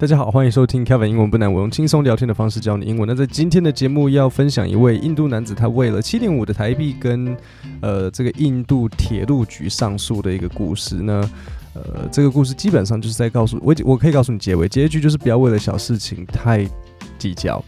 大家好，欢迎收听 Kevin 英文不难，我用轻松聊天的方式教你英文。那在今天的节目要分享一位印度男子，他为了七点五的台币跟呃这个印度铁路局上诉的一个故事呢。呃，这个故事基本上就是在告诉我，我可以告诉你结尾，结局就是不要为了小事情太计较。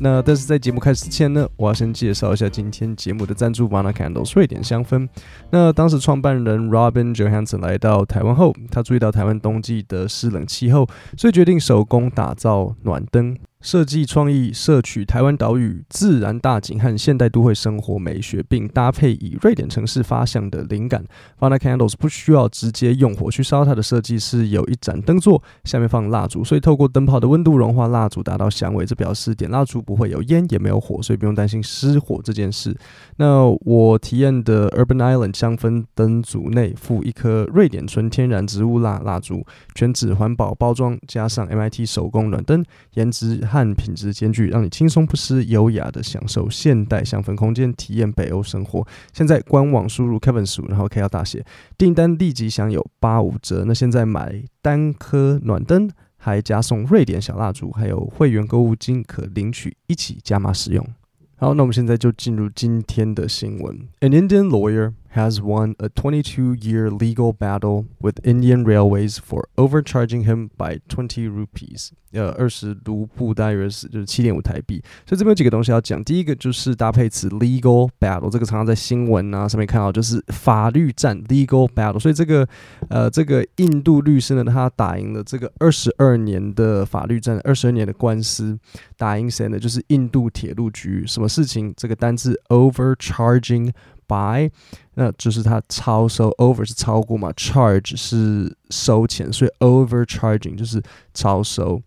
那但是在节目开始之前呢，我要先介绍一下今天节目的赞助 Vana Candles 瑞典香氛。那当时创办人 Robin Johansson 来到台湾后，他注意到台湾冬季的湿冷气候，所以决定手工打造暖灯。设计创意摄取台湾岛屿自然大景和现代都会生活美学，并搭配以瑞典城市发香的灵感。Vana Candles 不需要直接用火去烧，它的设计是有一盏灯座，下面放蜡烛，所以透过灯泡的温度融化蜡烛，达到香味。这表示点蜡烛不会有烟，也没有火，所以不用担心失火这件事。那我体验的 Urban Island 香氛灯组内附一颗瑞典纯天然植物蜡蜡烛，全纸环保包装，加上 MIT 手工暖灯，颜值。和品质兼具，让你轻松不失、优雅的享受现代香氛空间，体验北欧生活。现在官网输入 Kevin 数，然后 K 要大写，订单立即享有八五折。那现在买单颗暖灯，还加送瑞典小蜡烛，还有会员购物金可领取，一起加码使用。好，那我们现在就进入今天的新闻。An Indian lawyer has won a 22-year legal battle with Indian Railways for overcharging him by 20 rupees。呃，二十卢布大约是就是七点五台币。所以这边有几个东西要讲。第一个就是搭配词 legal battle，这个常常在新闻啊上面看到，就是法律战 legal battle。所以这个呃这个印度律师呢，他打赢了这个二十二年的法律战，二十二年的官司，打赢谁呢？就是印度铁路局。什么事情？这个单字 overcharging by，那就是它超收 over 是超过嘛，charge 是收钱，所以 overcharging 就是超收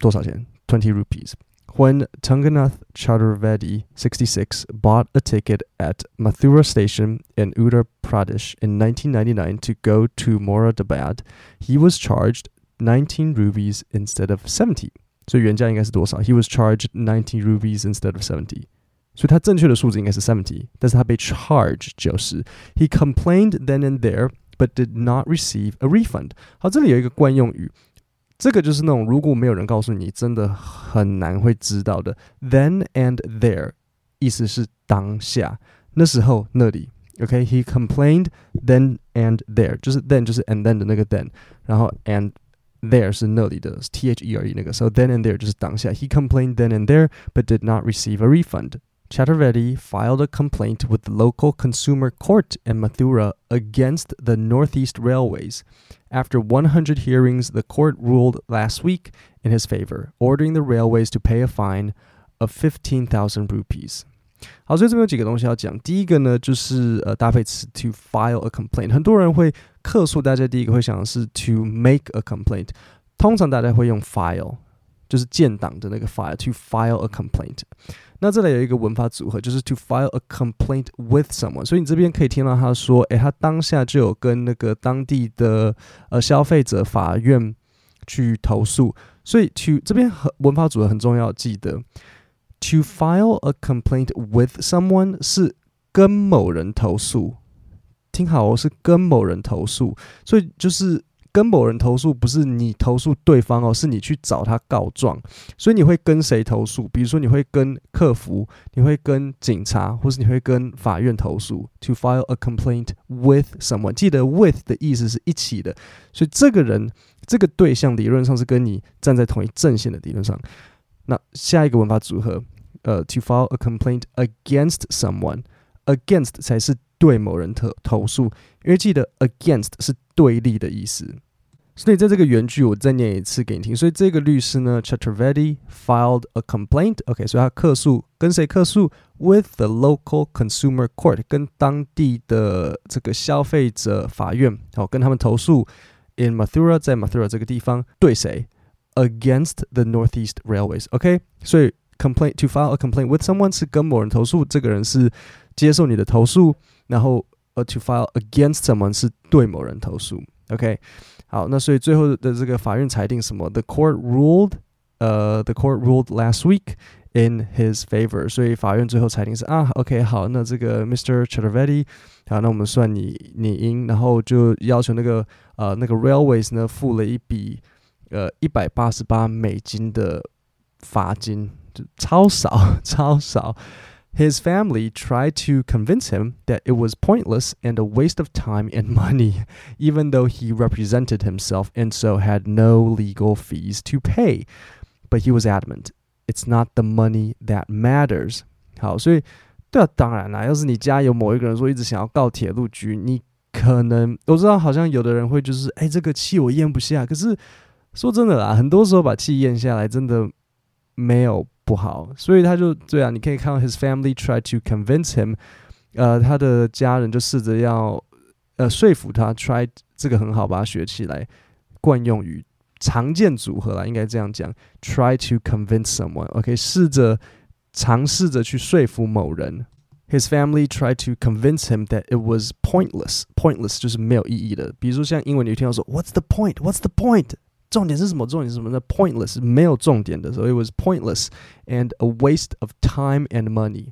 多少钱？Twenty rupees. When Tungnath Chaturvedi, 66, bought a ticket at Mathura station in Uttar Pradesh in 1999 to go to Moradabad, he was charged 19 rupees instead of 70. So 原价应该是多少? He was charged 19 rupees instead of 70. 所以他正确的数字应该是 seventy，但是他被 charge 九十。He complained then and there, but did not receive a refund。好，这里有一个惯用语，这个就是那种如果没有人告诉你，真的很难会知道的。Then and there，意思是当下、那时候、那里。OK，he、okay? complained then and there，就是 then 就是 and then 的那个 then，然后 and there 是那里的 t h e r e 那个，so then and there 就是当下。He complained then and there, but did not receive a refund。Chaturvedi filed a complaint with the local consumer court in Mathura against the Northeast Railways. After 100 hearings, the court ruled last week in his favor, ordering the railways to pay a fine of 15,000 rupees. 好，所以这边有几个东西要讲。第一个呢，就是呃搭配词 to file a complaint。很多人会客诉，大家第一个会想的是 to make a complaint。通常大家会用 file 就是建档的那个 file to file a complaint。那这里有一个文法组合，就是 to file a complaint with someone。所以你这边可以听到他说，诶，他当下就有跟那个当地的呃消费者法院去投诉。所以 to 这边文法组合很重要，记得 to file a complaint with someone 是跟某人投诉。听好哦，是跟某人投诉。所以就是。跟某人投诉不是你投诉对方哦，是你去找他告状。所以你会跟谁投诉？比如说你会跟客服，你会跟警察，或是你会跟法院投诉。To file a complaint with someone，记得 with 的意思是一起的，所以这个人这个对象理论上是跟你站在同一阵线的。理论上，那下一个文法组合，呃，to file a complaint against someone，against 才是对某人投投诉，因为记得 against 是对立的意思。所以在这个原句，我再念一次给你听。所以这个律师呢，Chaturvedi filed a complaint。OK，所以他客诉跟谁客诉？With the local consumer court，跟当地的这个消费者法院，好，跟他们投诉。In Mathura，在 Mathura 这个地方，对谁？Against the Northeast Railways。OK，所以 complaint to file a complaint with someone 是跟某人投诉，这个人是接受你的投诉，然后呃 to file against someone 是对某人投诉。OK。好，那所以最后的这个法院裁定什么？The court ruled，呃、uh,，the court ruled last week in his favor。所以法院最后裁定是啊，OK，好，那这个 Mr. Chaturvedi，好，那我们算你你赢，然后就要求那个呃那个 Railways 呢付了一笔呃一百八十八美金的罚金，就超少超少。His family tried to convince him that it was pointless and a waste of time and money, even though he represented himself and so had no legal fees to pay. But he was adamant it's not the money that matters. 好，所以对啊，当然啦，要是你家有某一个人说一直想要告铁路局，你可能我知道，好像有的人会就是，哎，这个气我咽不下。可是说真的啦，很多时候把气咽下来，真的没有不好，所以他就对啊，你可以看到 his family try to convince him，呃，他的家人就试着要呃说服他 try 这个很好，把它学起来，惯用语常见组合啦，应该这样讲，try to convince someone，OK，、okay? 试着尝试着去说服某人。His family tried to convince him that it was pointless. Pointless 就是没有意义的。比如说像英文，你听到说 "What's the point? What's the point?" 重点是什么？重点是什么呢？Pointless, 没有重点的，so it was pointless and a waste of time and money。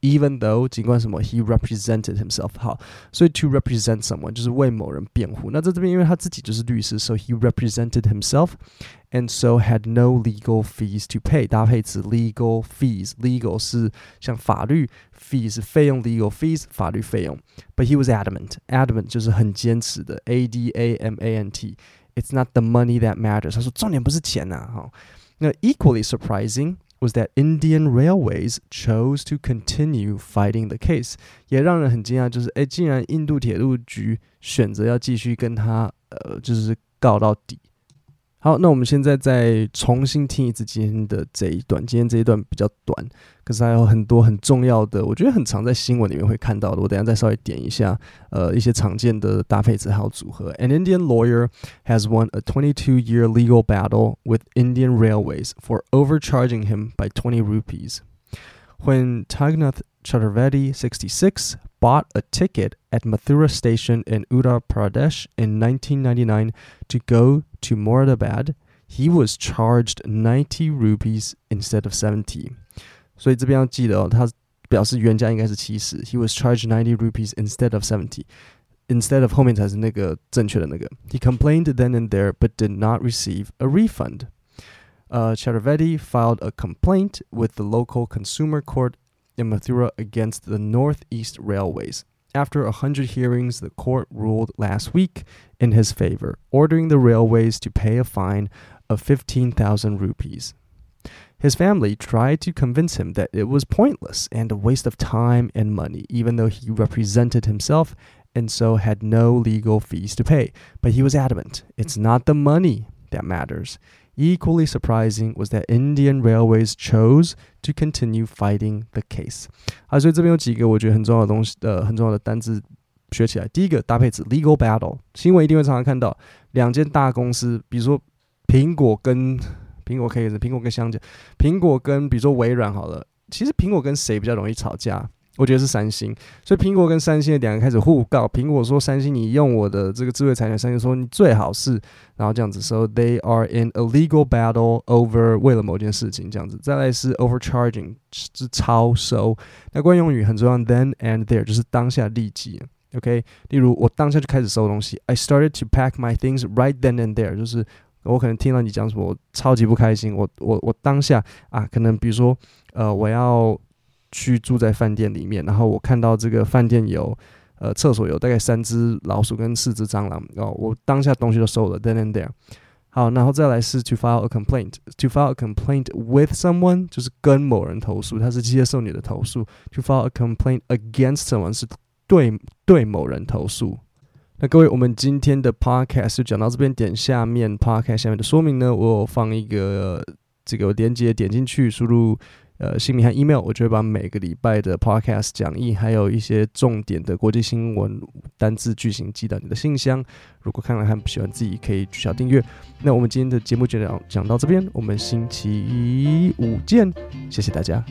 even though 尽管什么，he represented himself 好，所以 to represent someone 就是为某人辩护。那在这边，因为他自己就是律师，so he represented himself and so had no legal fees to pay。搭配词 legal fees，legal 是像法律，fees 是费用，legal fees 法律费用。But he was adamant，adamant 就是很坚持的，a d a m a n t。It's not the money that matters。他说重点不是钱呐、啊，哈、哦。那 equally surprising。Was that Indian Railways chose to continue fighting the case，也让人很惊讶，就是哎，竟然印度铁路局选择要继续跟他呃，就是告到底。好，那我们现在再重新听一次今天的这一段。今天这一段比较短，可是还有很多很重要的，我觉得很常在新闻里面会看到的。我等下再稍微点一下，呃，一些常见的搭配词还有组合。An Indian lawyer has won a 22-year legal battle with Indian Railways for overcharging him by 20 rupees. When Tungnath Chaturvedi, 66, bought a ticket at Mathura station in Uttar Pradesh in 1999 to go to Moradabad, he was charged 90 rupees instead of 70. 所以这边要记得哦，他表示原价应该是七十，he was charged 90 rupees instead of seventy. Instead of 后面才是那个正确的那个。He complained then and there, but did not receive a refund. Uh, Chaturvedi filed a complaint with the local consumer court in Mathura against the Northeast Railways. After a hundred hearings, the court ruled last week in his favor, ordering the railways to pay a fine of 15,000 rupees. His family tried to convince him that it was pointless and a waste of time and money, even though he represented himself and so had no legal fees to pay. But he was adamant it's not the money that matters. Equally surprising was that Indian Railways chose to continue fighting the case。啊，所以这边有几个我觉得很重要的东西，呃，很重要的单字学起来。第一个搭配词 legal battle，新闻一定会常常看到两间大公司，比如说苹果跟苹果可以是苹果跟香蕉，苹果跟比如说微软好了，其实苹果跟谁比较容易吵架？我觉得是三星，所以苹果跟三星的两个开始互告。苹果说：“三星，你用我的这个智慧财产。”三星说：“你最好是。”然后这样子，so they are in a legal battle over 为了某件事情这样子。再来是 overcharging 是超收。那惯用语很重要，then and there 就是当下立即。OK，例如我当下就开始收东西。I started to pack my things right then and there，就是我可能听到你讲什么，我超级不开心。我我我当下啊，可能比如说呃，我要。去住在饭店里面，然后我看到这个饭店有，呃，厕所有大概三只老鼠跟四只蟑螂，哦，我当下东西都收了，then and there。好，然后再来是 to file a complaint，to file a complaint with someone 就是跟某人投诉，他是接受你的投诉。to file a complaint against someone 是对对某人投诉。那各位，我们今天的 podcast 就讲到这边，点下面 podcast 下面的说明呢，我有放一个这个链接，点进去输入。呃，姓名和 email，我就会把每个礼拜的 podcast 讲义，还有一些重点的国际新闻单字句型寄到你的信箱。如果看了还不喜欢，自己可以取消订阅。那我们今天的节目就讲讲到这边，我们星期五见，谢谢大家。